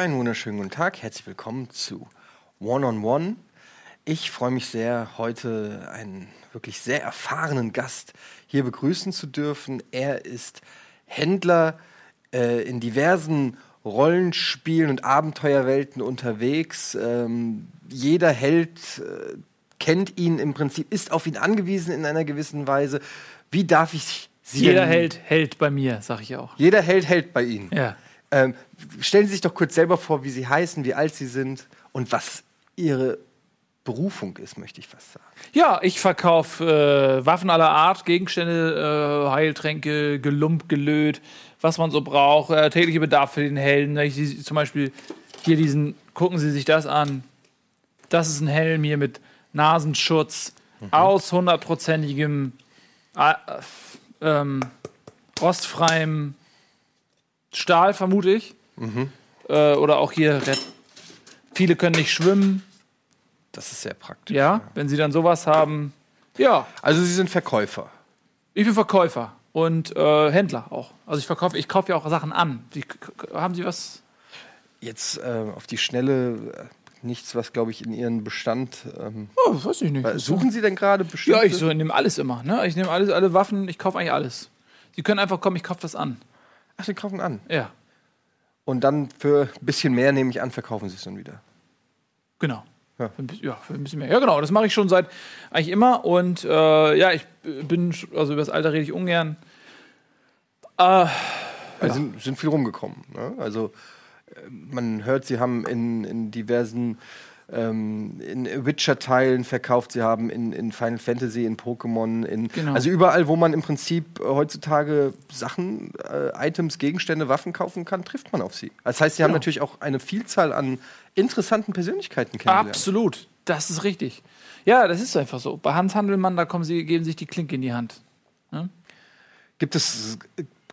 Einen wunderschönen guten Tag, herzlich willkommen zu One on One. Ich freue mich sehr, heute einen wirklich sehr erfahrenen Gast hier begrüßen zu dürfen. Er ist Händler äh, in diversen Rollenspielen und Abenteuerwelten unterwegs. Ähm, jeder Held äh, kennt ihn im Prinzip, ist auf ihn angewiesen in einer gewissen Weise. Wie darf ich Sie Jeder Held hält bei mir, sag ich auch. Jeder Held hält bei Ihnen. Ja. Ähm, stellen Sie sich doch kurz selber vor, wie Sie heißen, wie alt Sie sind und was Ihre Berufung ist, möchte ich fast sagen. Ja, ich verkaufe äh, Waffen aller Art, Gegenstände, äh, Heiltränke, Gelump, Gelöt, was man so braucht, äh, tägliche Bedarf für den Helden. Ich, sehe zum Beispiel hier diesen, gucken Sie sich das an. Das ist ein Helm hier mit Nasenschutz aus hundertprozentigem äh, ähm, rostfreiem Stahl, vermute ich. Äh, oder auch hier, viele können nicht schwimmen. Das ist sehr praktisch. Ja, wenn sie dann sowas haben. Ja, Also Sie sind Verkäufer. ich bin Verkäufer und äh, Händler auch. Also ich verkaufe, ich kaufe ja auch Sachen an. K- haben Sie was? Jetzt äh, auf die Schnelle äh, nichts, was glaube ich in Ihren Bestand. Ähm, Oh, weiß ich nicht. äh, suchen Sie denn gerade bestimmt? ja, ich so, nehme alles immer. Ne? Ich nehme alles, alle Waffen, ich kaufe eigentlich alles. Sie können einfach kommen, ich kaufe das an. Ach, Sie kaufen an. Ja, Und dann für ein bisschen mehr, nehme ich an, verkaufen Sie es dann wieder. genau. Ja. Für ein bisschen, ja, für ein bisschen mehr. Ja, genau. Das mache ich schon seit eigentlich immer. Und äh, ja, ich bin, also über das Alter rede ich ungern. Äh, Also sind, sind viel rumgekommen. Ne? Also äh, man hört, sie haben in, in diversen ähm, in Witcher-Teilen verkauft, sie haben in, in Final Fantasy, in Pokémon, in Genau. also überall, wo man im Prinzip äh, heutzutage Sachen, äh, Items, Gegenstände, Waffen kaufen kann, trifft man auf sie. Das heißt, sie haben Genau. natürlich auch eine Vielzahl an interessanten Persönlichkeiten kennengelernt. Absolut, das ist richtig. Ja, das ist einfach so. Bei Hans Handelmann, da kommen sie, geben sich die Klinke in die Hand. Gibt es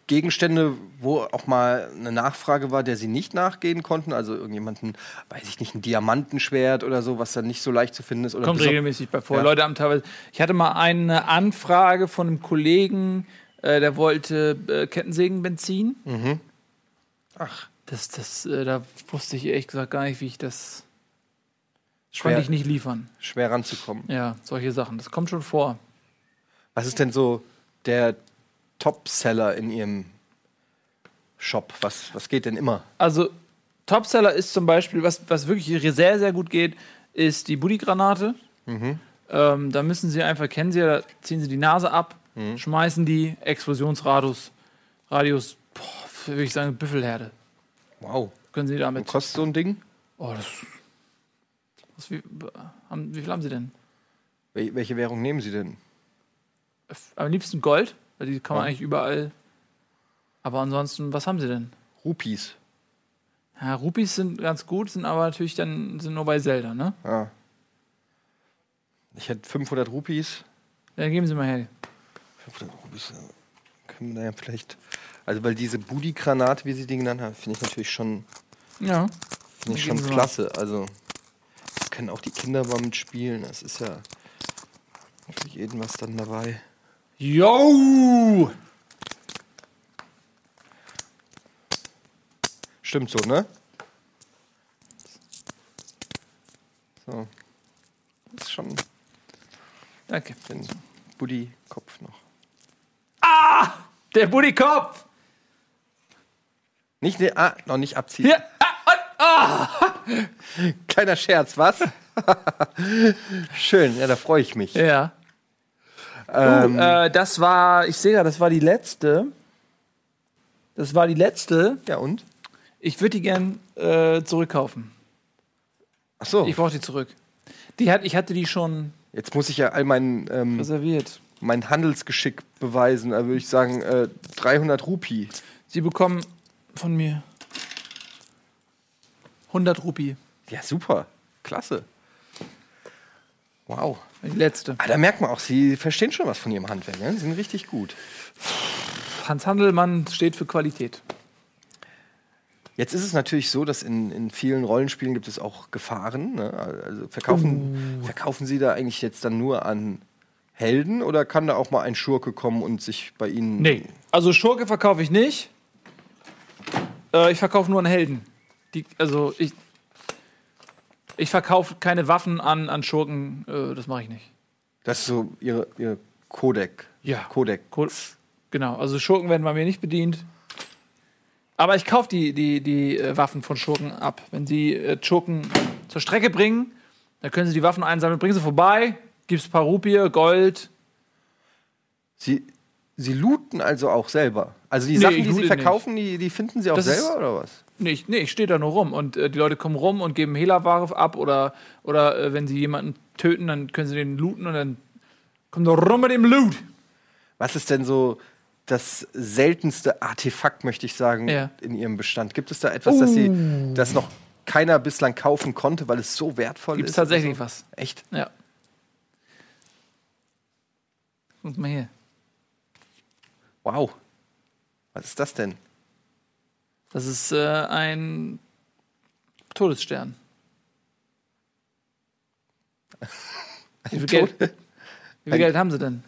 Gegenstände, wo auch mal eine Nachfrage war, der sie nicht nachgehen konnten? Also irgendjemanden, weiß ich nicht, ein Diamantenschwert oder so, was dann nicht so leicht zu finden ist? Oder Kommt regelmäßig bei vor. Ja. Leute haben teilweise. Ich hatte mal eine Anfrage von einem Kollegen, äh, der wollte äh, Kettensägenbenzin. Ach, Das, das, äh, da wusste ich ehrlich gesagt gar nicht, wie ich das. schwer, Konnte ich nicht liefern. schwer ranzukommen. Ja, solche Sachen. Das kommt schon vor. Was ist denn so der Top-Seller in Ihrem Shop? Was, was geht denn immer? Also, Topseller ist zum Beispiel, was, was wirklich sehr, sehr gut geht, ist die Buddy-Granate. Ähm, da müssen Sie einfach, kennen Sie ja, da ziehen Sie die Nase ab, schmeißen die, Explosionsradius, Radius, boah, würde ich sagen, Büffelherde. Wow. Können Sie damit. Was kostet so ein Ding? Oh, das. Was, wie, haben, wie viel haben Sie denn? Wel welche Währung nehmen Sie denn? Am liebsten Gold, weil die kann man Ja. eigentlich überall. Aber ansonsten, was haben Sie denn? Rupees. Ja, Rupees sind ganz gut, sind aber natürlich dann sind nur bei Zelda, ne? Ah. Ich hätte 500 Rupees. Dann geben Sie mal her. 500 Rupees. Können wir da ja vielleicht. Also, weil diese Budi-Granate, wie Sie die genannt haben, finde ich natürlich schon, Ja. finde ich schon Sie mal. klasse. Also, da können auch die Kinder mal mitspielen. Das ist ja für jeden was dann dabei. Yo! Stimmt so, ne? So. Das ist schon Danke. den Buddy-Kopf noch. Der Buddykopf! Nicht, ne, ah, noch nicht abziehen. Hier! Kleiner Scherz, was? Schön, ja, da freue ich mich. Ja. Ähm, Uh, äh, das war, ich sehe gerade, das war die letzte. Das war die letzte. ja, und? Ich würde die gern äh, zurückkaufen. Ach so, Ich brauche die zurück. Die hat, ich hatte die schon jetzt muss ich ja all mein, ähm, reserviert. mein Handelsgeschick beweisen. Da würde ich sagen, äh, 300 Rupi. Sie bekommen von mir 100 Rupie. Ja, super. Klasse. Wow. Die letzte. Ah, da merkt man auch, Sie verstehen schon was von Ihrem Handwerk. Ne? Sie sind richtig gut. Hans Handelmann steht für Qualität. Jetzt ist es natürlich so, dass in, in vielen Rollenspielen gibt es auch Gefahren. Ne? Also verkaufen, verkaufen Sie da eigentlich jetzt dann nur an Helden oder kann da auch mal ein Schurke kommen und sich bei Ihnen. Nee. Also Schurke verkaufe ich nicht. Äh, ich verkaufe nur an Helden, Die, also ich, ich verkaufe keine Waffen an, an Schurken, äh, das mache ich nicht. Das ist so ihre, ihr Codec. Ja. Codec. Cool. Genau, also Schurken werden bei mir nicht bedient. Aber ich kaufe die, die, die äh, Waffen von Schurken ab. Wenn sie äh, Schurken zur Strecke bringen, dann können sie die Waffen einsammeln, bringen sie vorbei, gibst ein paar Rupie, Gold. Sie, sie looten also auch selber. Also die Nee, Sachen, die sie verkaufen, die, die finden sie auch Das ist- selber oder was? Nee, ich, nee, ich stehe da nur rum und äh, die Leute kommen rum und geben Hehlerware ab oder, oder äh, wenn sie jemanden töten, dann können sie den looten und dann kommen sie rum mit dem Loot. Was ist denn so das seltenste Artefakt, möchte ich sagen, Ja. in ihrem Bestand? Gibt es da etwas, das sie, das noch keiner bislang kaufen konnte, weil es so wertvoll Gibt es ist? tatsächlich oder was? so? Echt? Ja. Guck mal hier. Wow. Was ist das denn? Das ist äh, ein Todesstern. Wie viel, Geld, wie viel Geld haben sie denn?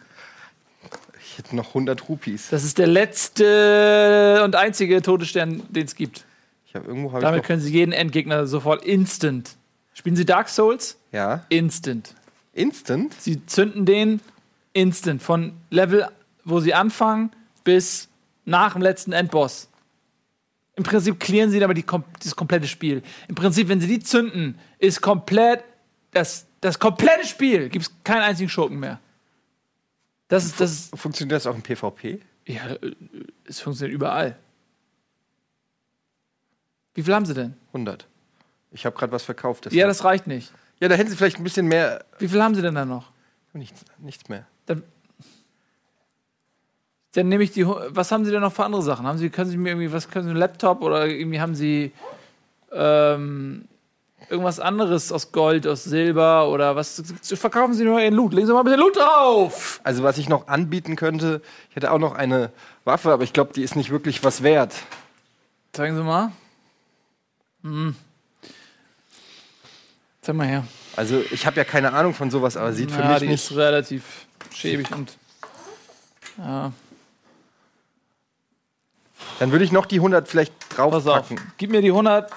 Ich hätte noch 100 Rupees. Das ist der letzte und einzige Todesstern, den es gibt. Ich habe irgendwo ich Damit noch, können sie jeden Endgegner sofort instant. Spielen sie Dark Souls? ja Instant. instant. Sie zünden den instant. Von Level, wo sie anfangen, bis nach dem letzten Endboss. Im Prinzip clearen sie damit die, das komplette Spiel. Im Prinzip, wenn sie die zünden, ist komplett das, das komplette Spiel. Gibt es keinen einzigen Schurken mehr. Das ist, das ist, Funktioniert das auch im PvP? ja, äh, es funktioniert überall. Wie viel haben sie denn? 100. Ich habe gerade was verkauft. Ja, deshalb. das reicht nicht. ja, da hätten sie vielleicht ein bisschen mehr. Wie viel haben sie denn da noch? Nichts, nichts mehr. Dann, dann nehme ich die. Was haben Sie denn noch für andere Sachen? Haben Sie, können Sie mir irgendwie, was können Sie, einen Laptop oder irgendwie haben Sie ähm, irgendwas anderes aus Gold, aus Silber oder was? Verkaufen Sie nur Ihren Loot. Legen Sie mal ein bisschen Loot drauf! Also, was ich noch anbieten könnte, ich hätte auch noch eine Waffe, aber ich glaube, die ist nicht wirklich was wert. Zeigen Sie mal. Hm. Zeig mal her. Also, ich habe ja keine Ahnung von sowas, aber sieht für ja, mich die nicht. ist relativ schäbig und. Ja, Dann würde ich noch die 100 vielleicht pass auf. draufpacken. Gib mir die 100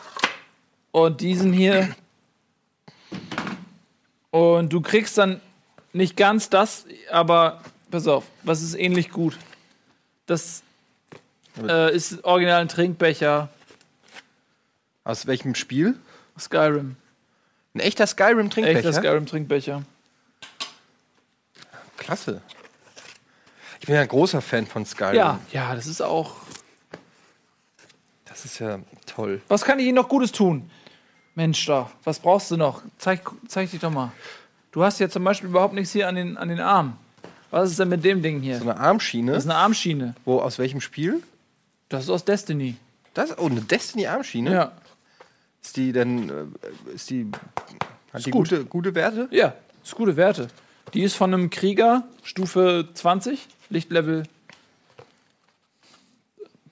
und diesen hier. Und du kriegst dann nicht ganz das, aber pass auf, was ist ähnlich gut? Das äh, ist original ein Trinkbecher Aus welchem Spiel? Skyrim. Ein echter Skyrim-Trinkbecher? Echter Skyrim-Trinkbecher. Klasse. Ich bin ja ein großer Fan von Skyrim. Ja, ja, das ist auch. Das ist ja toll. Was kann ich Ihnen noch Gutes tun? Mensch, da, was brauchst du noch? Zeig, zeig dich doch mal. Du hast ja zum Beispiel überhaupt nichts hier an den, an den Armen. Was ist denn mit dem Ding hier? So eine Armschiene. Das ist eine Armschiene. Wo, aus welchem Spiel? Das ist aus Destiny. Das, oh, eine Destiny-Armschiene? Ja. Ist die denn, äh, ist die, hat die gut. gute, gute Werte? Ja, ist gute Werte. Die ist von einem Krieger, Stufe 20, Lichtlevel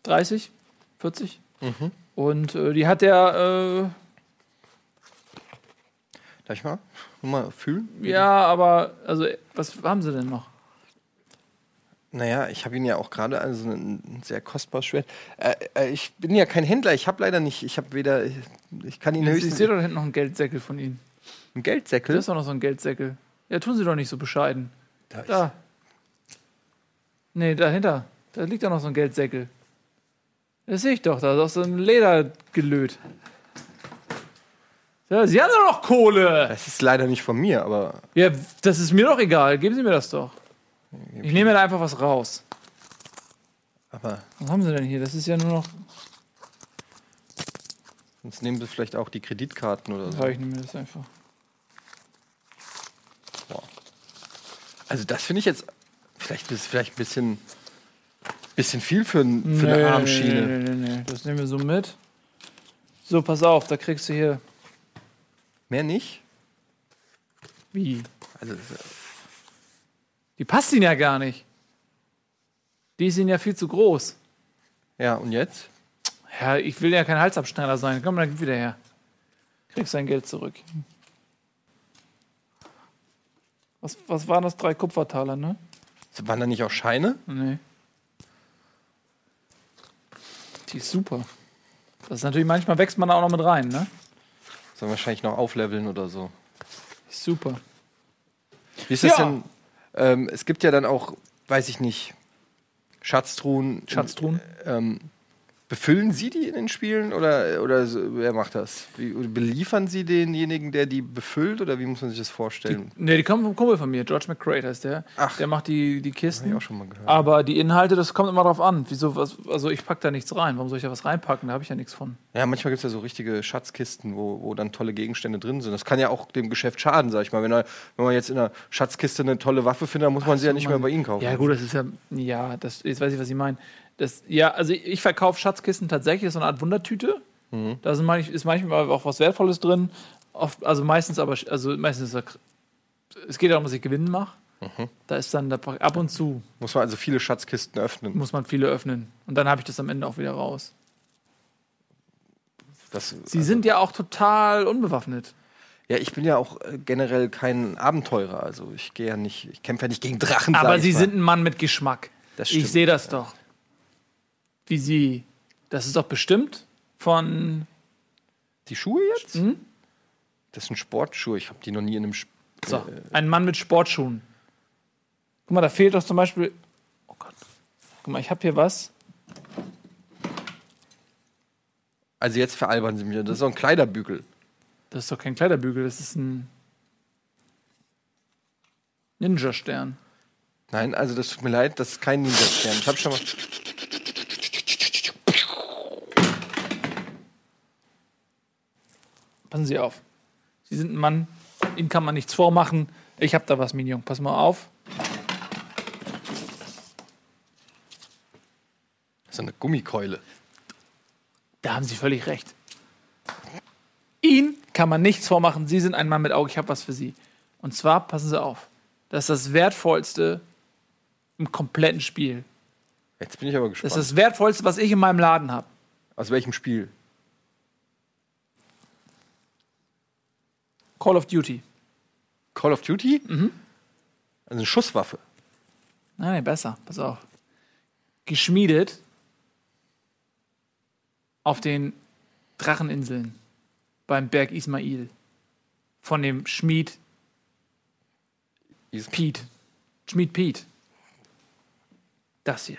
30, 40. Und äh, die hat der, Darf ich mal? Mal fühlen? äh, ja, aber, also, was haben sie denn noch? Naja, ich habe ihn ja auch gerade, also ein sehr kostbares Schwert. Äh, äh, ich bin ja kein Händler, ich habe leider nicht, ich habe weder, ich, ich kann ihn Ich höchstens sehe doch da hinten noch einen Geldsäckel von ihnen. Da Geldsäckel. ist doch noch so ein Geldsäckel. Ja, tun sie doch nicht so bescheiden. Da ist- Da. Nee, dahinter. Da liegt doch noch so ein Geldsäckel. Das sehe ich doch, da ist aus so einem Leder gelöt. Ja, sie haben doch noch Kohle. Das ist leider nicht von mir, aber Ja, das ist mir doch egal. Geben Sie mir das doch. Ich nehme da einfach was raus. aber Was haben Sie denn hier? Das ist ja nur noch. sonst nehmen sie vielleicht auch die Kreditkarten oder so. Ja, ich nehme das einfach. Also das finde ich jetzt vielleicht ist vielleicht ein bisschen bisschen viel für, für eine Armschiene. Nee, nee, nee, nee. Das nehmen wir so mit. So, pass auf, da kriegst du hier. Mehr nicht? Wie? Also Die passt Ihnen ja gar nicht. Die Ihnen ja viel zu groß. ja, und jetzt? Ja, ich will ja kein Halsabschneider sein. Komm, dann gib wieder her. Kriegst dein Geld zurück. Was, was waren das? Drei Kupfertaler, ne? Waren da nicht auch Scheine? Nee. Die ist super. Das ist natürlich, manchmal wächst man da auch noch mit rein, ne? Sollen wir wahrscheinlich noch aufleveln oder so. Super. Wie ist das Ja. denn? Ähm, es gibt ja dann auch, weiß ich nicht, Schatztruhen. Schatztruhen? Ähm, befüllen Sie die in den Spielen oder, oder wer macht das? Wie, beliefern Sie denjenigen, der die befüllt oder wie muss man sich das vorstellen? Ne, die kommen vom Kumpel von mir, George McCrae heißt der. Ach. Der macht die, die Hab Kisten. ich auch schon mal gehört. Aber die Inhalte, das kommt immer drauf an. Wieso, was, also ich pack da nichts rein. Warum soll ich da was reinpacken? Da habe ich ja nichts von. Ja, manchmal gibt es ja so richtige Schatzkisten, wo, wo dann tolle Gegenstände drin sind. Das kann ja auch dem Geschäft schaden, sag ich mal. Wenn, er, wenn man jetzt in einer Schatzkiste eine tolle Waffe findet, dann muss man sie ja nicht mehr bei Ihnen kaufen. Ja, gut, das ist ja. Ja, das, jetzt weiß ich, was Sie meinen. Das, ja, also ich, verkaufe Schatzkisten tatsächlich, das ist so eine Art Wundertüte. Mhm. Da sind manch, ist manchmal auch was Wertvolles drin. Oft, also meistens aber, also meistens ist da, es geht darum, dass ich Gewinn mache. Mhm. Da ist dann da, ab und zu Muss man also viele Schatzkisten öffnen. muss man viele öffnen. Und dann habe ich das am Ende auch wieder raus. Das, Sie sind ja auch total unbewaffnet. ja, ich bin ja auch äh, generell kein Abenteurer. Also ich gehe ja nicht, ich kämpfe ja nicht gegen Drachen. Aber Sie sind ein Mann mit Geschmack. Ich sehe das doch. Wie Sie. Das ist doch bestimmt von. Die Schuhe jetzt? Mhm. Das sind Sportschuhe. Ich habe die noch nie in einem. Sp So, äh, ein Mann mit Sportschuhen. Guck mal, da fehlt doch zum Beispiel. Oh Gott. Guck mal, ich habe hier was. also jetzt veralbern sie mich. Das ist so ein Kleiderbügel. Das ist doch kein Kleiderbügel, das ist ein Ninja-Stern. Nein, also das tut mir leid, das ist kein Ninja-Stern. Ich habe schon mal. Passen Sie auf. Sie sind ein Mann, Ihnen kann man nichts vormachen. Ich habe da was, Minion. Pass mal auf. So eine Gummikeule. Da haben Sie völlig recht. Ihnen kann man nichts vormachen. Sie sind ein Mann mit Auge. Ich habe was für Sie. Und zwar, passen Sie auf. Das ist das Wertvollste im kompletten Spiel. Jetzt bin ich aber Das gespannt. ist das Wertvollste, was ich in meinem Laden habe. Aus welchem Spiel? Call of Duty. Call of Duty? Mhm. Also eine Schusswaffe. Nein, besser. Pass auf. Geschmiedet auf den Dracheninseln beim Berg Ismail von dem Schmied Is- Pete. Schmied Pete. Das hier.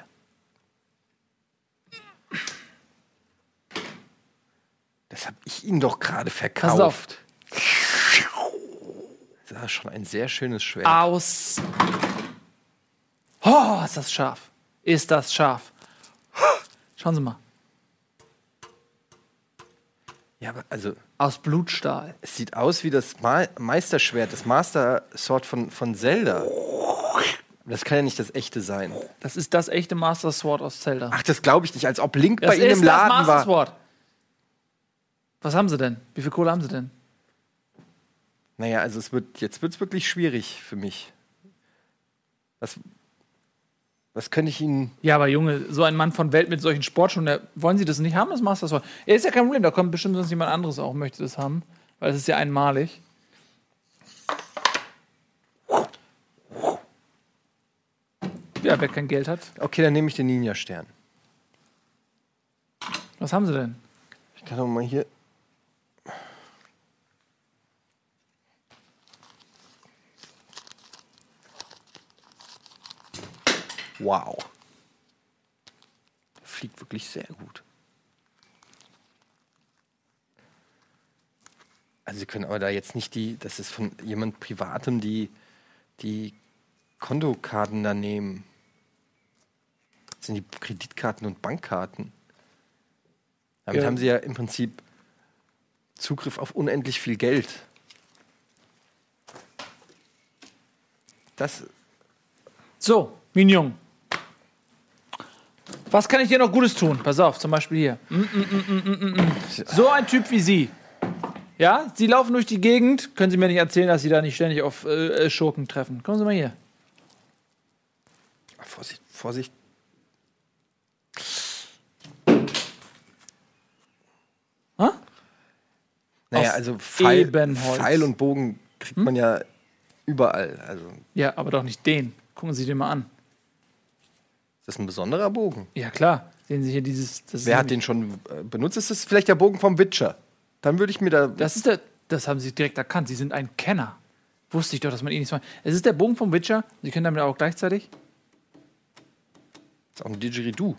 Das habe ich Ihnen doch gerade Pass verkauft. auf. Das ist schon ein sehr schönes Schwert. Aus. Oh, ist das scharf. Ist das scharf. Schauen Sie mal. Ja, aber also Aus Blutstahl. es sieht aus wie das Ma Meisterschwert, das Master Sword von, von Zelda. Das kann ja nicht das echte sein. Das ist das echte Master Sword aus Zelda. Ach, das glaube ich nicht, als ob Link das bei Ihnen ist im Laden das Master war. Sword. Was haben Sie denn? Wie viel Kohle haben Sie denn? Naja, also es wird, jetzt wird es wirklich schwierig für mich. Was, was könnte ich Ihnen. Ja, aber Junge, so ein Mann von Welt mit solchen Sportschuhen, der, wollen Sie das nicht haben, das Master Sword? Ja, ist ja kein Problem, da kommt bestimmt sonst jemand anderes auch, möchte das haben, weil es ist ja einmalig. Ja, wer kein Geld hat. Okay, dann nehme ich den Ninja-Stern. Was haben Sie denn? Ich kann doch mal hier. Wow. Der fliegt wirklich sehr gut. Also Sie können aber da jetzt nicht die, das ist von jemand Privatem, die, die Kontokarten da nehmen. Das sind die Kreditkarten und Bankkarten. Damit Ja. haben sie ja im Prinzip Zugriff auf unendlich viel Geld. Das, So, Mignon. Was kann ich dir noch Gutes tun? Pass auf, zum Beispiel hier. Mm, mm, mm. So ein Typ wie Sie. Ja, Sie laufen durch die Gegend. Können Sie mir nicht erzählen, dass Sie da nicht ständig auf äh, Schurken treffen? Kommen Sie mal hier. Vorsicht, Vorsicht. Hä? Naja, Aus also Pfeil. Pfeil und Bogen kriegt man ja überall. Also, Ja, aber doch nicht den. Gucken Sie den mal an. Das ein besonderer Bogen? Ja, klar. Sehen Sie hier dieses. Das ist Wer hat den schon äh, benutzt? Ist das vielleicht der Bogen vom Witcher? Dann würde ich mir da. Das ist der. Das haben Sie direkt erkannt. Sie sind ein Kenner. Wusste ich doch, dass man ihn nicht macht. Es ist der Bogen vom Witcher. Sie können damit auch gleichzeitig. ist auch ein Didgeridoo.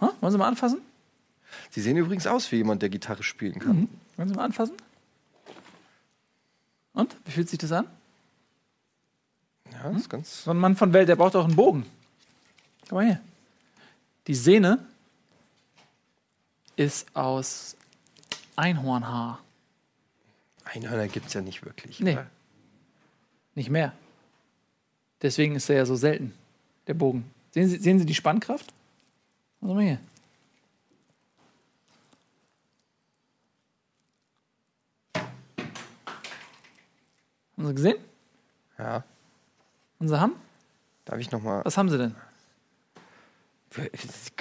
Ha? Wollen Sie mal anfassen? Sie sehen übrigens aus wie jemand, der Gitarre spielen kann. Wollen Sie mal anfassen? Und? Wie fühlt sich das an? Ja, das ist ganz. So ein Mann von Welt, der braucht auch einen Bogen. Guck mal hier. Die Sehne ist aus Einhornhaar. Einhörner gibt es ja nicht wirklich. Nee. oder? Nicht mehr. Deswegen ist er ja so selten, der Bogen. Sehen Sie, sehen Sie die Spannkraft? Also mal hier. Haben Sie gesehen? Ja. Und Sie haben? Darf ich nochmal. Was haben Sie denn? Sie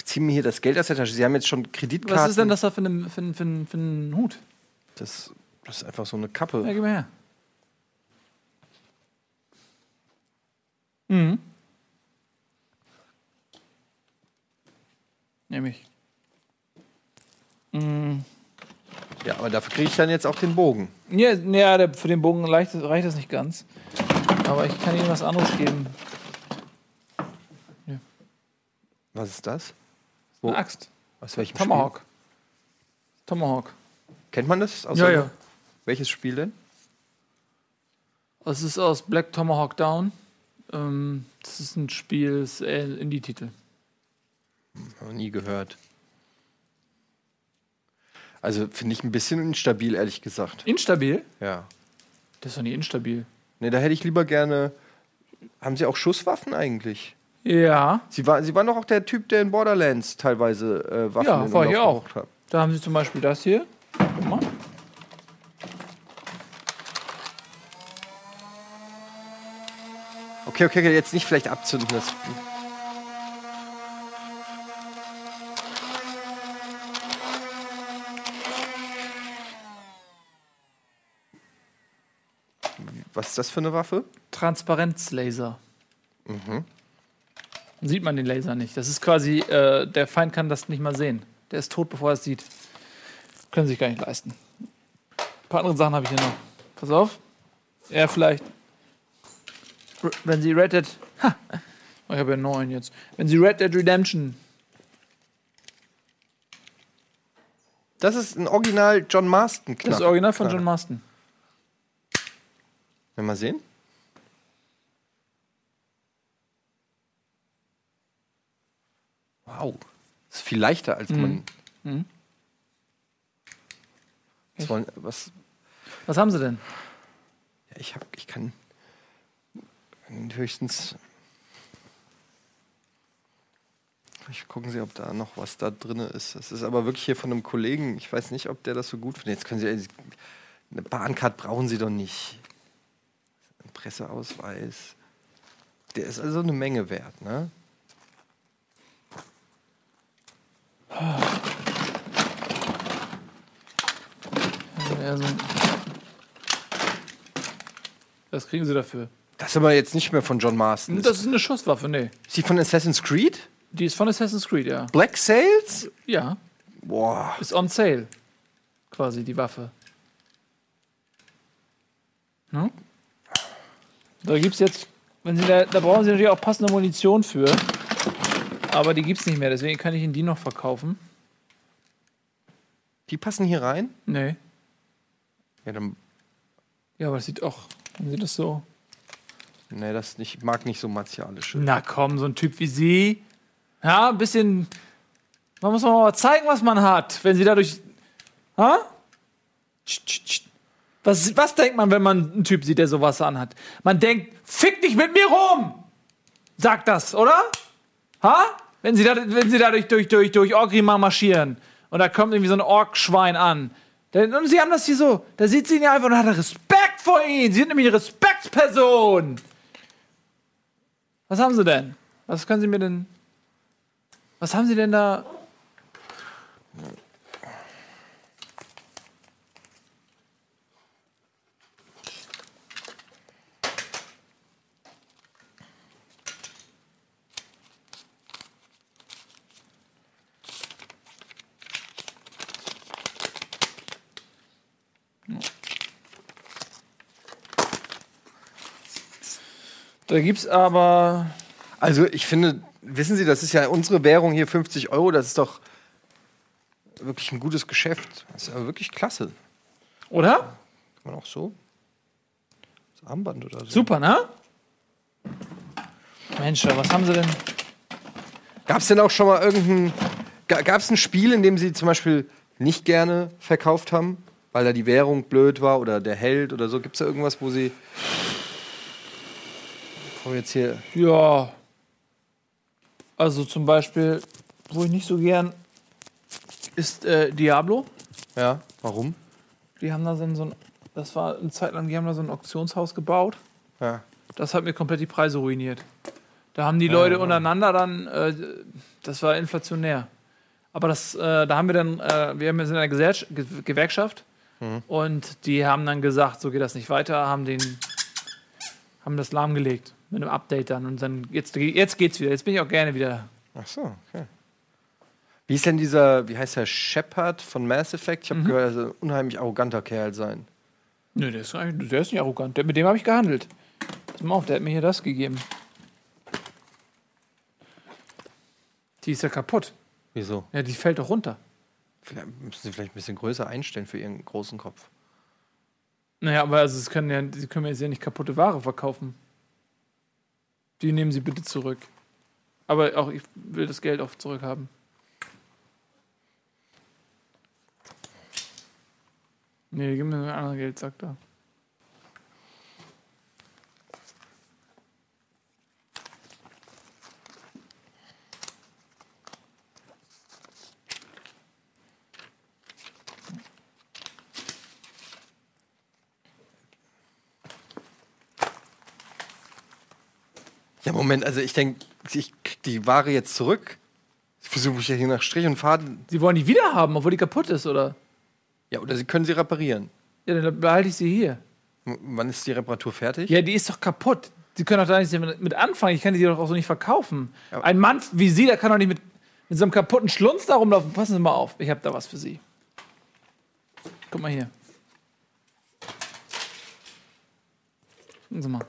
ziehen mir hier das Geld aus der Tasche. Sie haben jetzt schon Kreditkarten. Was ist denn das da für ein für ein- für ein- für ein Hut? Das, das ist einfach so eine Kappe. Ja, gib mal her. Mhm. Nehme ich. Mhm. Ja, aber dafür kriege ich dann jetzt auch den Bogen. Ja, ja für den Bogen reicht, reicht das nicht ganz. Aber ich kann Ihnen was anderes geben. Was ist das? Eine Axt. Aus welchem Tomahawk. Tomahawk. Spiel? Kennt man das? Ja, ja. Welches Spiel denn? Das ist aus Black Tomahawk Down. Ähm, das ist ein Spiel, das ist ein Indie-Titel. Noch nie gehört. Also finde ich ein bisschen instabil, ehrlich gesagt. Instabil? Ja. Das ist doch nicht instabil. Ne, da hätte ich lieber gerne. Haben Sie auch Schusswaffen eigentlich? Ja, Sie, war, Sie waren doch auch der Typ, der in Borderlands teilweise äh, Waffen Ja, in war ich auch. hat. da haben Sie zum Beispiel das hier. Guck mal. Okay, okay, okay, jetzt nicht vielleicht abzünden. Das, ist das für eine Waffe? Transparenzlaser. Sieht man den Laser nicht. Das ist quasi, äh, der Feind kann das nicht mal sehen. Der ist tot, bevor er es sieht. Können sich gar nicht leisten. Ein paar andere Sachen habe ich hier noch. Pass auf. Er vielleicht. R- Wenn Sie Red Dead. Ha! Ich habe ja neun jetzt. Wenn Sie Red Dead Redemption. Das ist ein Original John Marston. Das ist Original von John Marston. Wenn wir mal sehen. Wow. Das ist viel leichter, als man. Mhm. Was wollen, was, Was haben Sie denn? ja, ich, hab, ich kann höchstens. Ich gucken Sie, ob da noch was da drin ist. Das ist aber wirklich hier von einem Kollegen. Ich weiß nicht, ob der das so gut findet. Jetzt können Sie. Eine Bahncard brauchen Sie doch nicht. Presseausweis. Der ist also eine Menge wert, ne? Ja, so. Was kriegen Sie dafür? Das ist aber jetzt nicht mehr von John Marston. Das ist eine Schusswaffe, nee. ist die von Assassin's Creed? Die ist von Assassin's Creed, ja. Black Sails? Ja. Boah. Ist on sale. Quasi die Waffe. Ne? Da gibt's jetzt, wenn Sie da, da brauchen Sie natürlich auch passende Munition für. Aber die gibt's nicht mehr, deswegen kann ich Ihnen die noch verkaufen. Die passen hier rein? Nee. Ja, dann. Ja, aber das sieht auch. Haben Sie das so? Nee, das nicht, ich mag nicht so martialische. Na komm, so ein Typ wie Sie. Ja, ein bisschen. Man muss mal zeigen, was man hat. Wenn Sie dadurch. Ha? Tsch, tsch, tsch. Was, was denkt man, wenn man einen Typ sieht, der sowas anhat? Man denkt, fick dich mit mir rum! Sagt das, oder? Ha? Wenn Sie, da, wenn Sie dadurch durch, durch, durch Orgrimmar marschieren und da kommt irgendwie so ein Orkschwein an. Dann- Und Sie haben das hier so, da sieht sie ihn ja einfach und hat Respekt vor Ihnen. Sie sind nämlich eine Respektsperson. Was haben Sie denn? Was können Sie mir denn. Was haben Sie denn da? Da gibt's aber. Also ich finde, wissen Sie, das ist ja unsere Währung hier 50 Euro, das ist doch wirklich ein gutes Geschäft. Das ist aber wirklich klasse. Oder? Kann man auch so? Das Armband oder so. Super, ne? Mensch, was haben sie denn? Gab es denn auch schon mal irgendein. Gab es ein Spiel, in dem Sie zum Beispiel nicht gerne verkauft haben, weil da die Währung blöd war oder der Held oder so? Gibt es da irgendwas, wo Sie. Wir jetzt hier. Ja. Also zum Beispiel, wo ich nicht so gern ist äh, Diablo. Ja, warum? Die haben da so ein, so ein, das war eine Zeit lang, die haben da so ein Auktionshaus gebaut. Ja. Das hat mir komplett die Preise ruiniert. Da haben die Leute ja. untereinander dann, äh, das war inflationär. Aber das, äh, da haben wir dann, äh, wir sind in einer Gesellschaft, Ge Gewerkschaft und die haben dann gesagt, so geht das nicht weiter, haben den, haben das lahmgelegt mit einem Update dann und dann jetzt, jetzt geht's wieder. Jetzt bin ich auch gerne wieder. Ach so, okay. Wie ist denn dieser, wie heißt der, Shepard von Mass Effect? Ich habe gehört, er soll ein unheimlich arroganter Kerl sein. Nö, der ist, der ist nicht arrogant. Der, mit dem habe ich gehandelt. Pass mal auf, der hat mir hier das gegeben. Die ist ja kaputt. Wieso? Ja, die fällt doch runter. Vielleicht müssen Sie vielleicht ein bisschen größer einstellen für Ihren großen Kopf. Naja, aber also sie können ja, sie können mir jetzt ja nicht kaputte Ware verkaufen. Die nehmen sie bitte zurück. Aber auch ich will das Geld auch zurückhaben. Nee, gib mir ein anderes Geld, sagt er. Ja, Moment, also ich denke, ich krieg die Ware jetzt zurück. Ich versuche mich ja hier nach Strich und Faden. Sie wollen die wieder haben, obwohl die kaputt ist, oder? Ja, oder Sie können sie reparieren. Ja, dann behalte ich sie hier. W- Wann ist die Reparatur fertig? Ja, die ist doch kaputt. Sie können doch da nicht mit mit anfangen. Ich kann die doch auch so nicht verkaufen. Ja. Ein Mann wie Sie, der kann doch nicht mit, mit so einem kaputten Schlunz da rumlaufen. Passen Sie mal auf. Ich habe da was für Sie. Guck mal hier. Gucken Sie mal.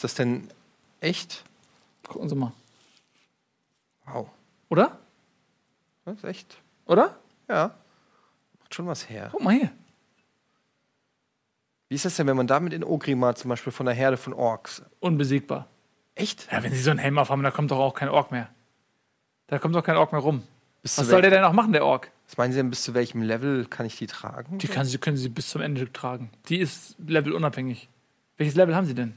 Ist das denn echt? Gucken Sie mal. Wow. Oder? Das ist echt. Oder? Ja. Macht schon was her. Guck mal hier. Wie ist das denn, wenn man damit in Ogrimmar zum Beispiel von einer Herde von Orks. Unbesiegbar. Echt? Ja, wenn Sie so einen Helm aufhaben, da kommt doch auch kein Ork mehr. Da kommt doch kein Ork mehr rum. Bis Was soll der denn auch machen, der Ork? Was meinen Sie denn, bis zu welchem Level kann ich die tragen? Die kann sie, können Sie bis zum Ende tragen. Die ist levelunabhängig. Welches Level haben Sie denn?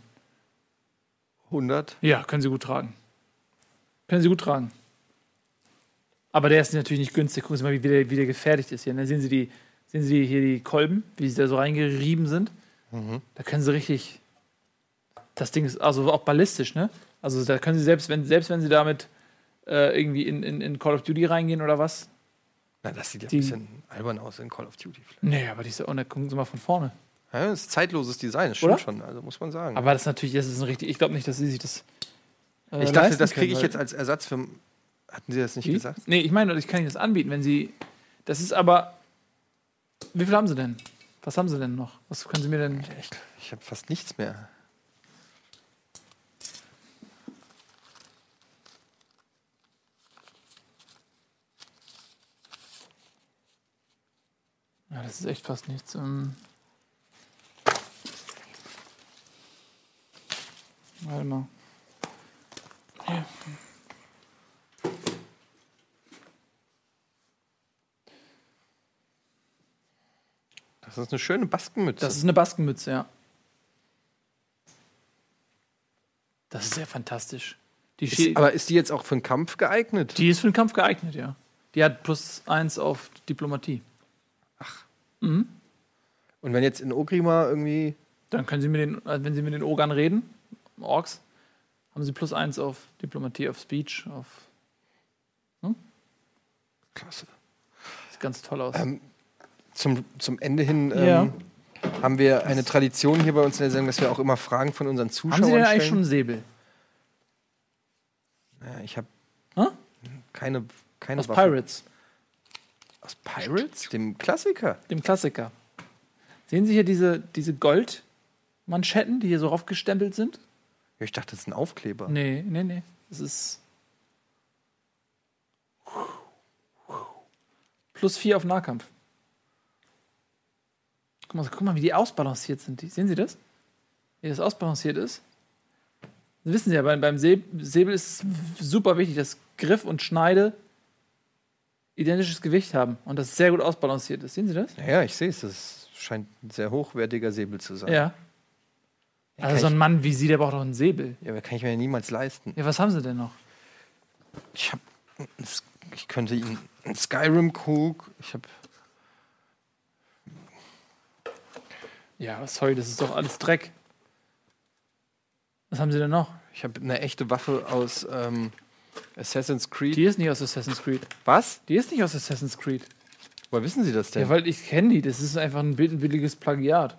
100? Ja, können Sie gut tragen. Können Sie gut tragen. Aber der ist natürlich nicht günstig. Gucken Sie mal, wie der, wie der gefertigt ist hier. Dann sehen Sie, die, sehen Sie hier die Kolben, wie sie da so reingerieben sind. Da können Sie richtig. Das Ding ist also auch ballistisch, ne? Also da können Sie selbst, wenn, selbst wenn Sie damit äh, irgendwie in, in, in Call of Duty reingehen oder was. Na, das sieht ja Die- ein bisschen albern aus in Call of Duty. Vielleicht. Nee, aber die ist da gucken Sie mal von vorne. Ja, das ist zeitloses Design, das stimmt Oder? schon, also muss man sagen. Aber das ist natürlich, das ist ein richtig. Ich glaube nicht, dass Sie sich das. äh, ich dachte, das kriege ich jetzt als Ersatz für. Hatten Sie das nicht Wie? gesagt? Nee, ich meine, ich kann Ihnen das anbieten, wenn Sie. Das ist aber. Wie viel haben Sie denn? Was haben Sie denn noch? Was können Sie mir denn. Ich, ich habe fast nichts mehr. Ja, das ist echt fast nichts. Ähm Warte mal. Hier. Das ist eine schöne Baskenmütze. Das ist eine Baskenmütze, ja. Das ist sehr fantastisch. Die, ist, aber ist die jetzt auch für den Kampf geeignet? die ist für den Kampf geeignet, ja. Die hat plus eins auf Diplomatie. Und wenn jetzt in Ogrimmar irgendwie. Dann können Sie mit den, äh, wenn Sie mit den Ogern reden, Orks, haben Sie plus eins auf Diplomatie, auf Speech, auf. Klasse. Sieht ganz toll aus. Ähm, zum, zum Ende hin ähm, Ja. haben wir eine Tradition hier bei uns in der Sendung, dass wir auch immer Fragen von unseren Zuschauern haben Sie denn eigentlich schon einen Säbel? Ja, ich habe Hä? keine, keine Aus Waffe. Pirates, Aus Pirates? Dem Klassiker. dem Klassiker. Sehen Sie hier diese, diese Gold, Manschetten, die hier so raufgestempelt sind. Ich dachte, das ist ein Aufkleber. Nee, nee, nee. Das ist. Plus vier auf Nahkampf. Guck mal, guck mal, wie die ausbalanciert sind. Die, sehen Sie das? Wie das ausbalanciert ist? Das wissen Sie ja, beim, beim Säb- Säbel ist es super wichtig, dass Griff und Schneide identisches Gewicht haben und das sehr gut ausbalanciert ist. Sehen Sie das? Ja, ja, ich sehe es. Das scheint ein sehr hochwertiger Säbel zu sein. Ja. Ja, Also so ein Mann wie Sie, der braucht doch einen Säbel. ja, aber kann ich mir ja niemals leisten. Ja, was haben Sie denn noch? Ich habe, ich könnte Ihnen einen Skyrim-Krug. Ich habe, Ja, sorry, das ist doch alles Dreck. Was haben Sie denn noch? ich habe eine echte Waffe aus ähm, Assassin's Creed. Die ist nicht aus Assassin's Creed. Was? Die ist nicht aus Assassin's Creed. Woher wissen Sie das denn? Ja, weil ich kenne die. Das ist einfach ein billiges Plagiat.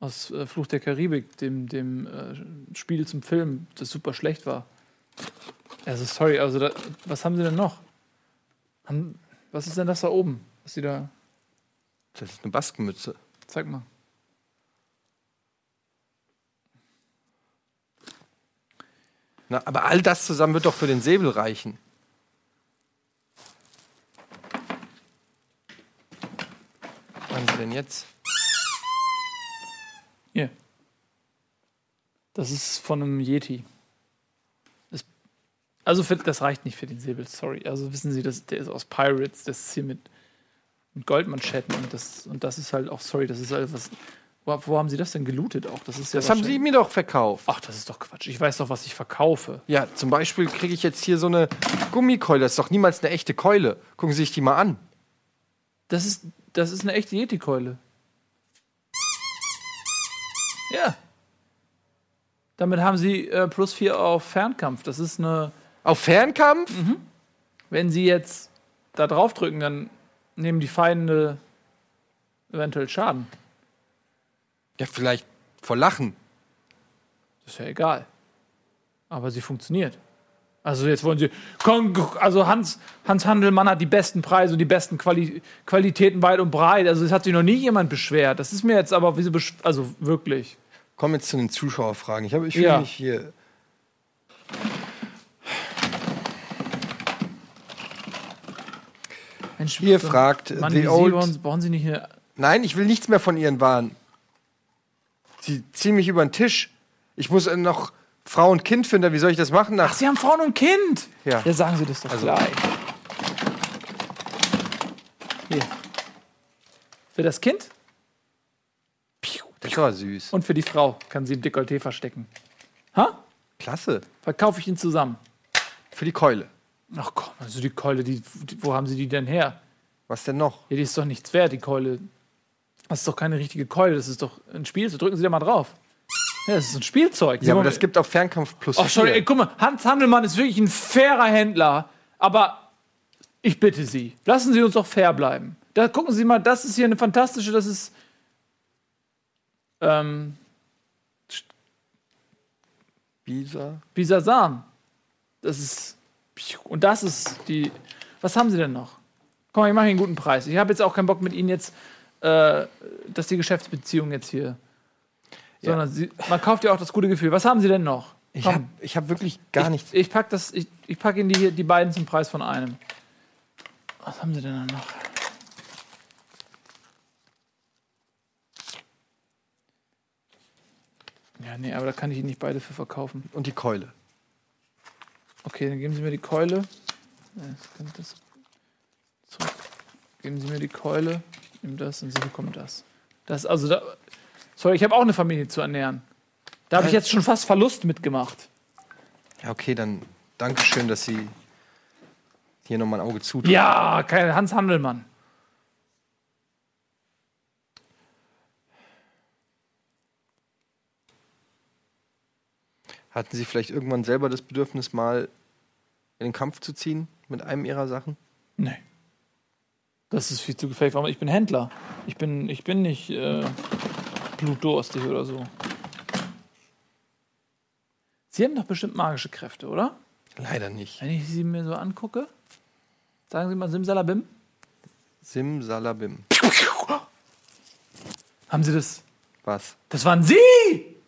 Aus äh, Fluch der Karibik, dem, dem äh, Spiel zum Film, das super schlecht war. Also, sorry, also, da, was haben Sie denn noch? Haben, was ist denn das da oben? Was Sie da. das ist eine Baskenmütze. Zeig mal. Na, aber all das zusammen wird doch für den Säbel reichen. Was machen Sie denn jetzt? Hier. Das ist von einem Yeti. Das, also, für, das reicht nicht für den Säbel, sorry. Also, wissen Sie, das, der ist aus Pirates. Das ist hier mit, mit Goldmanschetten. Und das, und das ist halt auch, sorry, das ist halt was. Wo, wo haben Sie das denn gelootet auch? Das ist ja Das haben Sie mir doch verkauft. Ach, das ist doch Quatsch. Ich weiß doch, was ich verkaufe. Ja, zum Beispiel kriege ich jetzt hier so eine Gummikeule. Das ist doch niemals eine echte Keule. Gucken Sie sich die mal an. Das ist, das ist eine echte Yeti-Keule. Ja. Damit haben Sie äh, plus vier auf Fernkampf. Das ist eine. Auf Fernkampf? Wenn Sie jetzt da draufdrücken, dann nehmen die Feinde eventuell Schaden. Ja, vielleicht vor Lachen. Das ist ja egal. Aber sie funktioniert. Also jetzt wollen sie. Komm, Also Hans, Hans Handelmann hat die besten Preise und die besten Quali Qualitäten weit und breit. Also es hat sich noch nie jemand beschwert. Das ist mir jetzt aber also wirklich. Kommen jetzt zu den Zuschauerfragen. Ich, habe, ich fühle Ja. mich hier. Mensch, Ihr fragt Mann, The wie Sie Old. brauchen, Sie nicht eine. Nein, ich will nichts mehr von Ihren Waren. Sie ziehen mich über den Tisch. Ich muss noch Frau und Kind finden. Wie soll ich das machen? Ach, Sie haben Frauen und Kind. Ja. Ja, sagen Sie das doch Also- gleich. Hier. Für das Kind das war süß. und für die Frau kann sie im Dekolleté verstecken. Ha? Klasse. Verkaufe ich ihn zusammen. Für die Keule. Ach komm, also die Keule, die, die, wo haben Sie die denn her? Was denn noch? Ja, die ist doch nichts wert, die Keule. Das ist doch keine richtige Keule, das ist doch ein Spiel. So drücken Sie da mal drauf. Ja, das ist ein Spielzeug. Ja, aber das gibt auf Fernkampf plus Oh, sorry, ey, guck mal, Hans Handelmann ist wirklich ein fairer Händler. Aber ich bitte Sie, lassen Sie uns doch fair bleiben. Da gucken Sie mal, das ist hier eine fantastische, das ist. Ähm, Bisa. Bisasam. Das ist. Und das ist die. Was haben Sie denn noch? Komm mal, ich mache Ihnen einen guten Preis. Ich habe jetzt auch keinen Bock mit Ihnen jetzt, äh, dass die Geschäftsbeziehung jetzt hier. Ja. Sondern Sie, man kauft ja auch das gute Gefühl. Was haben Sie denn noch? Ich habe hab wirklich gar ich, nichts. Ich pack das, ich, ich pack Ihnen die, die beiden zum Preis von einem. Was haben Sie denn dann noch? Ja, nee, aber da kann ich Ihnen nicht beide für verkaufen. Und die Keule. Okay, dann geben Sie mir die Keule. Ja. Geben Sie mir die Keule. Ich nehme das und Sie bekommen das. Das also da. Sorry, ich habe auch eine Familie zu ernähren. Da habe ich Äh. jetzt schon fast Verlust mitgemacht. Ja, okay, dann Dankeschön, dass Sie hier nochmal ein Auge zutun. Ja, kein Hans Handelmann. Hatten Sie vielleicht irgendwann selber das Bedürfnis, mal in den Kampf zu ziehen mit einem Ihrer Sachen? Nee. Das ist viel zu gefährlich. Ich bin Händler. Ich bin, ich bin nicht äh, blutdurstig oder so. Sie haben doch bestimmt magische Kräfte, oder? Leider nicht. Wenn ich sie mir so angucke, sagen Sie mal Simsalabim. Simsalabim. Haben Sie das? Was? Das waren Sie!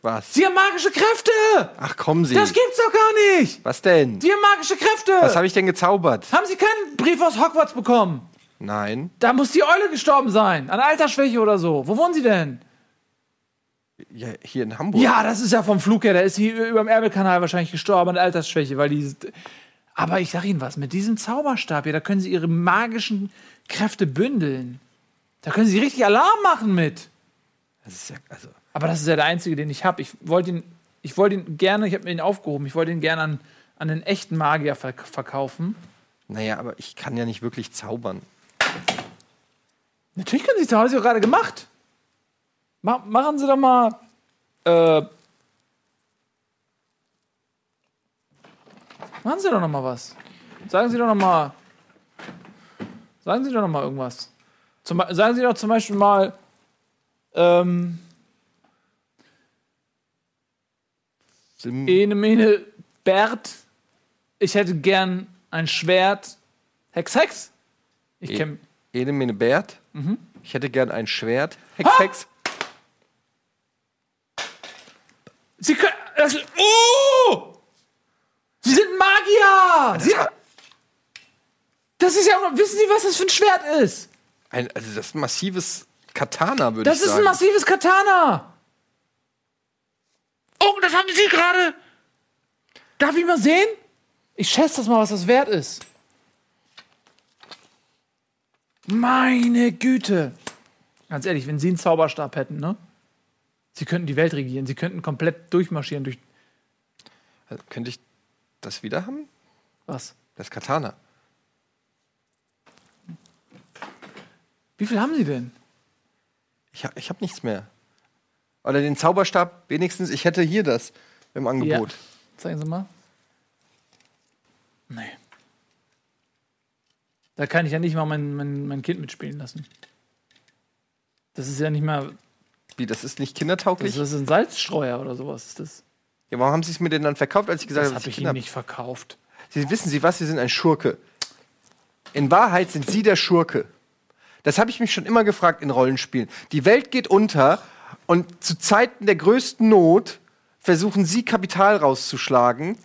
Was? Sie haben magische Kräfte! Ach, kommen Sie. Das gibt's doch gar nicht! Was denn? Sie haben magische Kräfte! Was habe ich denn gezaubert? haben Sie keinen Brief aus Hogwarts bekommen? Nein. Da muss die Eule gestorben sein. An Altersschwäche oder so. Wo wohnen Sie denn? Ja, hier in Hamburg. Ja, das ist ja vom Flug her. Der ist hier über dem Ärmelkanal wahrscheinlich gestorben an Altersschwäche, weil die. Aber ich sag Ihnen was, mit diesem Zauberstab hier, da können Sie Ihre magischen Kräfte bündeln. Da können Sie richtig Alarm machen mit. Das ist ja, also, Aber das ist ja der einzige, den ich habe. Ich wollte ihn, ich wollte ihn gerne, ich habe mir ihn aufgehoben, ich wollte ihn gerne an, an den echten Magier verk verkaufen. naja, aber ich kann ja nicht wirklich zaubern. Natürlich können Sie zu Hause gerade gemacht. Ma machen Sie doch mal. Äh, machen Sie doch noch mal was. Sagen Sie doch noch mal. Sagen Sie doch noch mal irgendwas. Zum, sagen Sie doch zum Beispiel mal. Ähm, Sim Ene Mene Bert. Ich hätte gern ein Schwert. Hex Hex. Ich E- kenne. Ene Mene Bert. Mhm. Ich hätte gern ein Schwert. Hex, Hex. Sie können. Das, oh! Sie sind Magier! Sie, das ist ja. Wissen Sie, was das für ein Schwert ist? Ein, also das ist ein massives Katana, würde ich Das ist sagen. ein massives Katana! Oh, das haben Sie gerade! Darf ich mal sehen? Ich schätze das mal, was das wert ist. Meine Güte! Ganz ehrlich, wenn Sie einen Zauberstab hätten, ne? Sie könnten die Welt regieren. Sie könnten komplett durchmarschieren durch. Also, könnte ich das wieder haben? Was? Das Katana. Wie viel haben Sie denn? Ich, ha- ich habe nichts mehr. Oder den Zauberstab, wenigstens, ich hätte hier das im Angebot. Zeigen Sie mal. Nee. Da kann ich ja nicht mal mein, mein, mein Kind mitspielen lassen. Das ist ja nicht mal. Wie, das ist nicht Das kindertauglich? ist ein Salzstreuer oder sowas. Ist das ja, warum haben Sie es mir denn dann verkauft, als ich gesagt das habe, habe dass ich Kinder Ihnen nicht verkauft. Sie wissen Sie was, Sie sind ein Schurke. In Wahrheit sind Sie der Schurke. Das habe ich mich schon immer gefragt in Rollenspielen. Die Welt geht unter und zu Zeiten der größten Not versuchen Sie Kapital rauszuschlagen.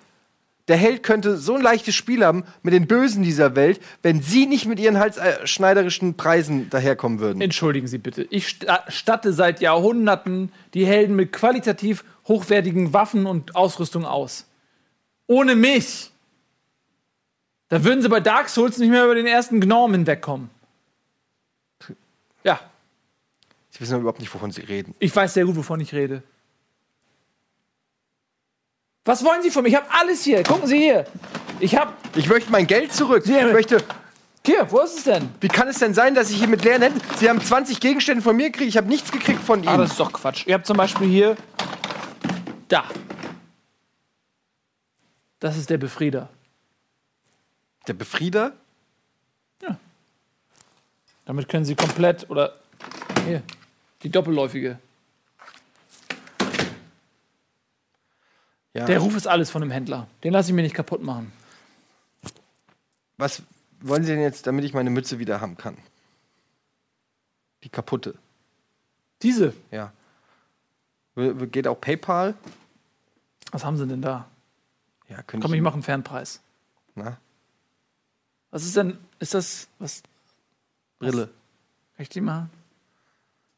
Der Held könnte so ein leichtes Spiel haben mit den Bösen dieser Welt, wenn Sie nicht mit Ihren halsschneiderischen Preisen daherkommen würden. Entschuldigen Sie bitte. Ich sta- statte seit Jahrhunderten die Helden mit qualitativ hochwertigen Waffen und Ausrüstung aus. Ohne mich. Da würden Sie bei Dark Souls nicht mehr über den ersten Gnom hinwegkommen. Ja, Sie wissen überhaupt nicht, wovon Sie reden. Ich weiß sehr gut, wovon ich rede. Was wollen Sie von mir? Ich habe alles hier. Gucken Sie hier. Ich habe. Ich möchte mein Geld zurück. Ich Ja. möchte. Hier, wo ist es denn? Wie kann es denn sein, dass ich hier mit leeren Händen. Sie haben 20 Gegenstände von mir gekriegt, ich habe nichts gekriegt von Ihnen. Ah, das ist doch Quatsch. Ihr habt zum Beispiel hier. Da. Das ist der Befrieder. Der Befrieder? Damit können Sie komplett. Oder. Hier. Die doppelläufige. Ja. Der Ruf ist alles von dem Händler. Den lasse ich mir nicht kaputt machen. Was wollen Sie denn jetzt, damit ich meine Mütze wieder haben kann? Die kaputte. Diese. Ja. Geht auch PayPal? Was haben Sie denn da? Ja, könnte Komm, ich mache einen Fernpreis. Na, Was ist denn. Ist das. Was. Brille. Kann ich die machen?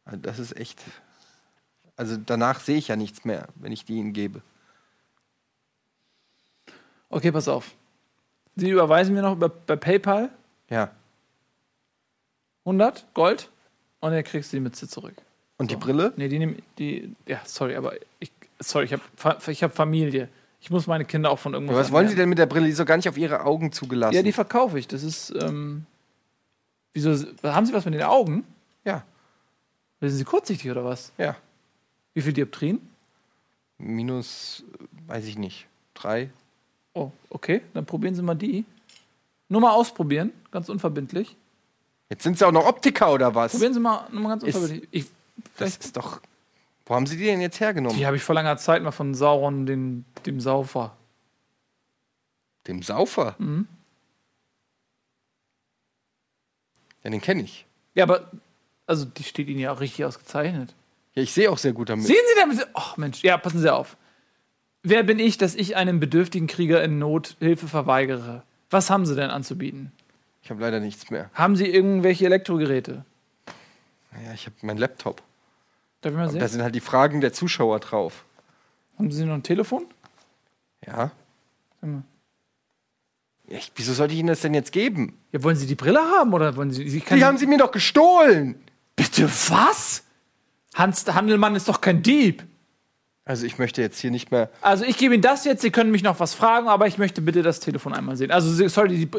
Also Das ist echt. Also danach sehe ich ja nichts mehr, wenn ich die Ihnen gebe. Okay, pass auf. Sie überweisen mir noch über, bei PayPal Ja. 100 Gold und dann kriegst du die Mütze zurück. Und die Brille? Nee, die nehmen die ja, sorry, aber ich sorry, ich habe ich habe Familie. Ich muss meine Kinder auch von irgendwas was wollen Sie ernähren. denn mit der Brille? Die ist doch gar nicht auf Ihre Augen zugelassen. Ja, die verkaufe ich. Das ist ähm, Wieso haben Sie was mit den Augen? ja. Sind Sie kurzsichtig oder was? ja. Wie viel Dioptrien? Minus, äh, weiß ich nicht, drei. Oh, okay, dann probieren Sie mal die. Nur mal ausprobieren, ganz unverbindlich. Jetzt sind Sie auch noch Optiker oder was? Probieren Sie mal, nur mal ganz unverbindlich. Ich, Das ist doch. Wo haben Sie die denn jetzt hergenommen? die habe ich vor langer Zeit mal von Sauron, den, dem Saufer. Dem Saufer? Mhm. Ja, den kenne ich. Ja, aber also die steht Ihnen ja auch richtig ausgezeichnet. Ja, ich sehe auch sehr gut damit. Sehen Sie damit? Ach Mensch, ja, passen Sie auf. Wer bin ich, dass ich einem bedürftigen Krieger in Not Hilfe verweigere? Was haben Sie denn anzubieten? Ich habe leider nichts mehr. Haben Sie irgendwelche Elektrogeräte? Ja, ich habe meinen Laptop. Darf ich mal sehen? Da sind halt die Fragen der Zuschauer drauf. Haben Sie noch ein Telefon? Ja. Sag mal. Ich, wieso sollte ich Ihnen das denn jetzt geben? Ja, wollen Sie die Brille haben oder wollen Sie. Sie Die haben Sie mir doch gestohlen! Bitte was? Hans Handelmann ist doch kein Dieb. Also ich möchte jetzt hier nicht mehr. Also ich gebe Ihnen das jetzt, Sie können mich noch was fragen, aber ich möchte bitte das Telefon einmal sehen. Also Sie, sorry, die,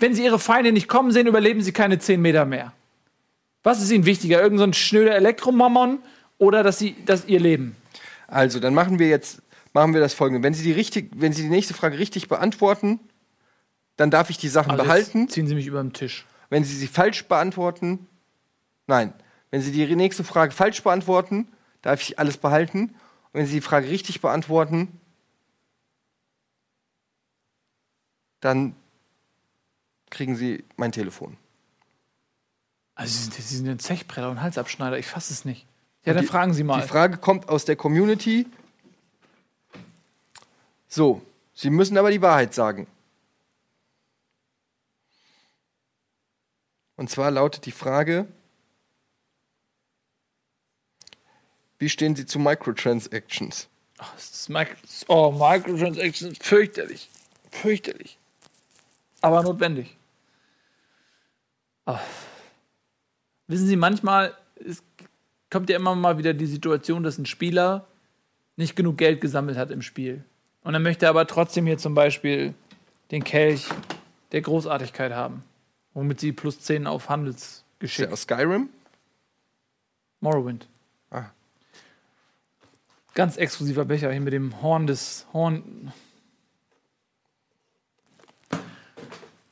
wenn Sie Ihre Feinde nicht kommen sehen, überleben Sie keine 10 Meter mehr. Was ist Ihnen wichtiger? Irgend so ein schnöder Elektromammon oder dass Sie, dass Ihr Leben? Also, dann machen wir jetzt machen wir das folgende. Wenn Sie die richtig, wenn Sie die nächste Frage richtig beantworten, dann darf ich die Sachen Also behalten. ziehen Sie mich über den Tisch. Wenn Sie sie falsch beantworten, nein. Wenn Sie die nächste Frage falsch beantworten, darf ich alles behalten. Und wenn Sie die Frage richtig beantworten, dann kriegen Sie mein Telefon. Also Sie sind, Sie sind ein Zechbretter und Halsabschneider, ich fasse es nicht. Ja, dann die- fragen Sie mal. Die Frage kommt aus der Community. So, Sie müssen aber die Wahrheit sagen. Und zwar lautet die Frage: Wie stehen Sie zu Microtransactions? Ach, ist oh, Microtransactions, fürchterlich. Fürchterlich. Aber notwendig. Ah. Wissen Sie, manchmal es kommt ja immer mal wieder die Situation, dass ein Spieler nicht genug Geld gesammelt hat im Spiel. Und dann möchte er aber trotzdem hier zum Beispiel den Kelch der Großartigkeit haben. Womit sie plus 10 auf Ist Handelsgeschick. der aus Skyrim? Morrowind. Ganz exklusiver Becher hier mit dem Horn des Horn.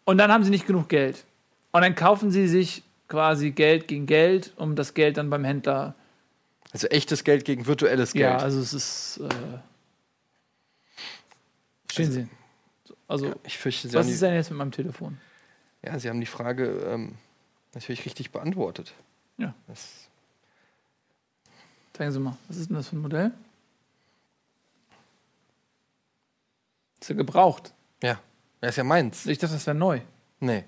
Und dann haben sie nicht genug Geld. Und dann kaufen sie sich quasi Geld gegen Geld, um das Geld dann beim Händler. Also echtes Geld gegen virtuelles Geld. Ja, also es ist. Äh, stehen Sie. Also, ich fürchte, Sie was ist denn jetzt mit meinem Telefon? ja, Sie haben die Frage ähm, natürlich richtig beantwortet. Ja. Das, Zeigen Sie mal, was ist denn das für ein Modell? Ja gebraucht. ja, das ist ja meins. Ich dachte, das wäre neu. Nee.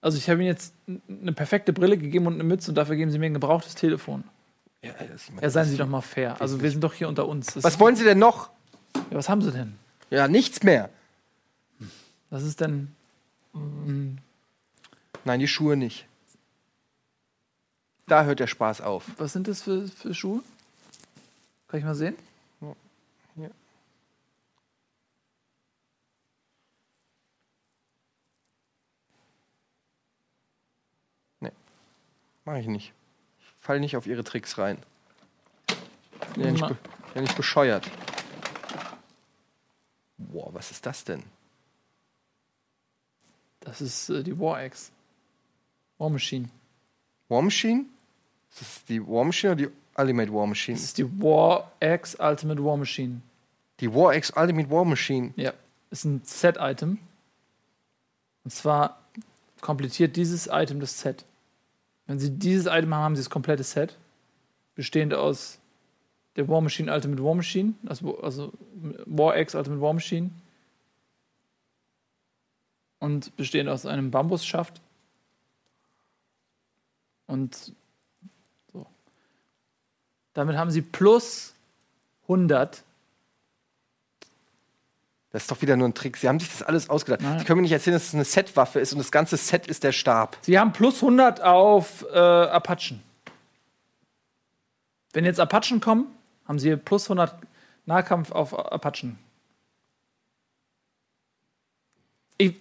Also ich habe Ihnen jetzt eine perfekte Brille gegeben und eine Mütze und dafür geben Sie mir ein gebrauchtes Telefon. Ja, das- Ja, seien Sie doch mal fair. Also wir sind doch hier unter uns. Das Was wollen Sie denn noch? ja, was haben Sie denn? Ja, nichts mehr. Was ist denn? Nein, die Schuhe nicht. Da hört der Spaß auf. Was sind das für, für Schuhe? Kann ich mal sehen? Ja. Nee. Mach ich nicht. Ich fall nicht auf ihre Tricks rein. Bin ja nicht, be ja nicht bescheuert. Boah, was ist das denn? Das ist äh, die War Axe. War Machine. War Machine? Ist das die War Machine oder die Ultimate War Machine? Das ist die War Axe Ultimate War Machine. Die War X Ultimate War Machine. Ja. Ist ein Set-Item. Und zwar komplettiert dieses Item das Set. Wenn Sie dieses Item haben, haben Sie das komplette Set. Bestehend aus der War Machine Ultimate War Machine, also, also War X Ultimate War Machine. Und bestehend aus einem Bambusschaft. Und so. Damit haben Sie plus 100 Das ist doch wieder nur ein Trick. Sie haben sich das alles ausgedacht. Nein. Sie können mir nicht erzählen, dass es eine Setwaffe ist und das ganze Set ist der Stab. Sie haben plus 100 auf äh, Apachen. Wenn jetzt Apachen kommen, haben Sie plus 100 Nahkampf auf Apachen. Ich,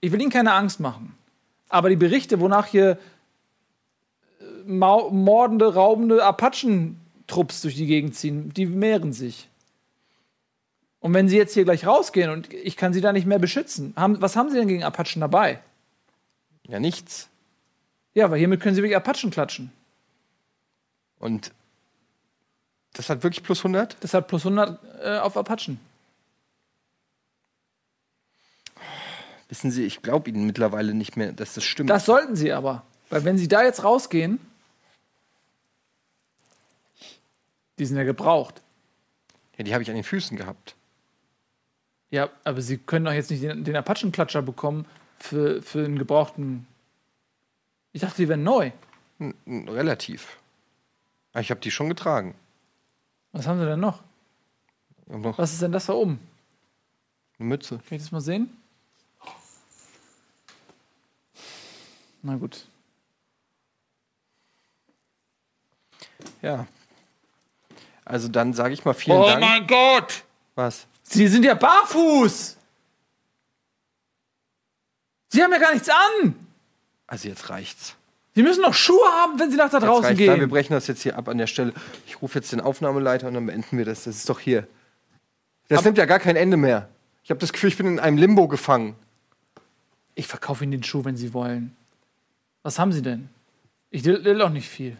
ich will Ihnen keine Angst machen. Aber die Berichte, wonach hier äh, mordende, raubende Apachen-Trupps durch die Gegend ziehen, die mehren sich. Und wenn Sie jetzt hier gleich rausgehen und ich kann Sie da nicht mehr beschützen, haben, was haben Sie denn gegen Apachen dabei? Ja, nichts. Ja, weil hiermit können Sie wirklich Apachen klatschen. Und das hat wirklich plus 100? Deshalb plus 100 äh, auf Apachen. Wissen Sie, ich glaube Ihnen mittlerweile nicht mehr, dass das stimmt. Das sollten Sie aber. Weil wenn Sie da jetzt rausgehen, Die sind ja gebraucht. Ja, die habe ich an den Füßen gehabt. Ja, aber sie können doch jetzt nicht den, den Apachenklatscher bekommen für, für einen gebrauchten. Ich dachte, die wären neu. N n- relativ. Aber ich habe die schon getragen. Was haben sie denn noch? Noch Was ist denn das da oben? eine Mütze. Kann ich das mal sehen? Na gut. Ja. Also dann sage ich mal vielen oh Dank. mein Gott! Was? Sie sind ja barfuß! Sie haben ja gar nichts an! Also jetzt reicht's. Sie müssen doch Schuhe haben, wenn Sie nach da Jetzt draußen reicht's. Da, wir gehen. brechen das jetzt hier ab an der Stelle. Ich rufe jetzt den Aufnahmeleiter und dann beenden wir das. Das ist doch hier. Das nimmt ja gar kein Ende mehr. Ich habe das Gefühl, ich bin in einem Limbo gefangen. Ich verkaufe Ihnen den Schuh, wenn Sie wollen. Was haben Sie denn? Ich will auch nicht viel.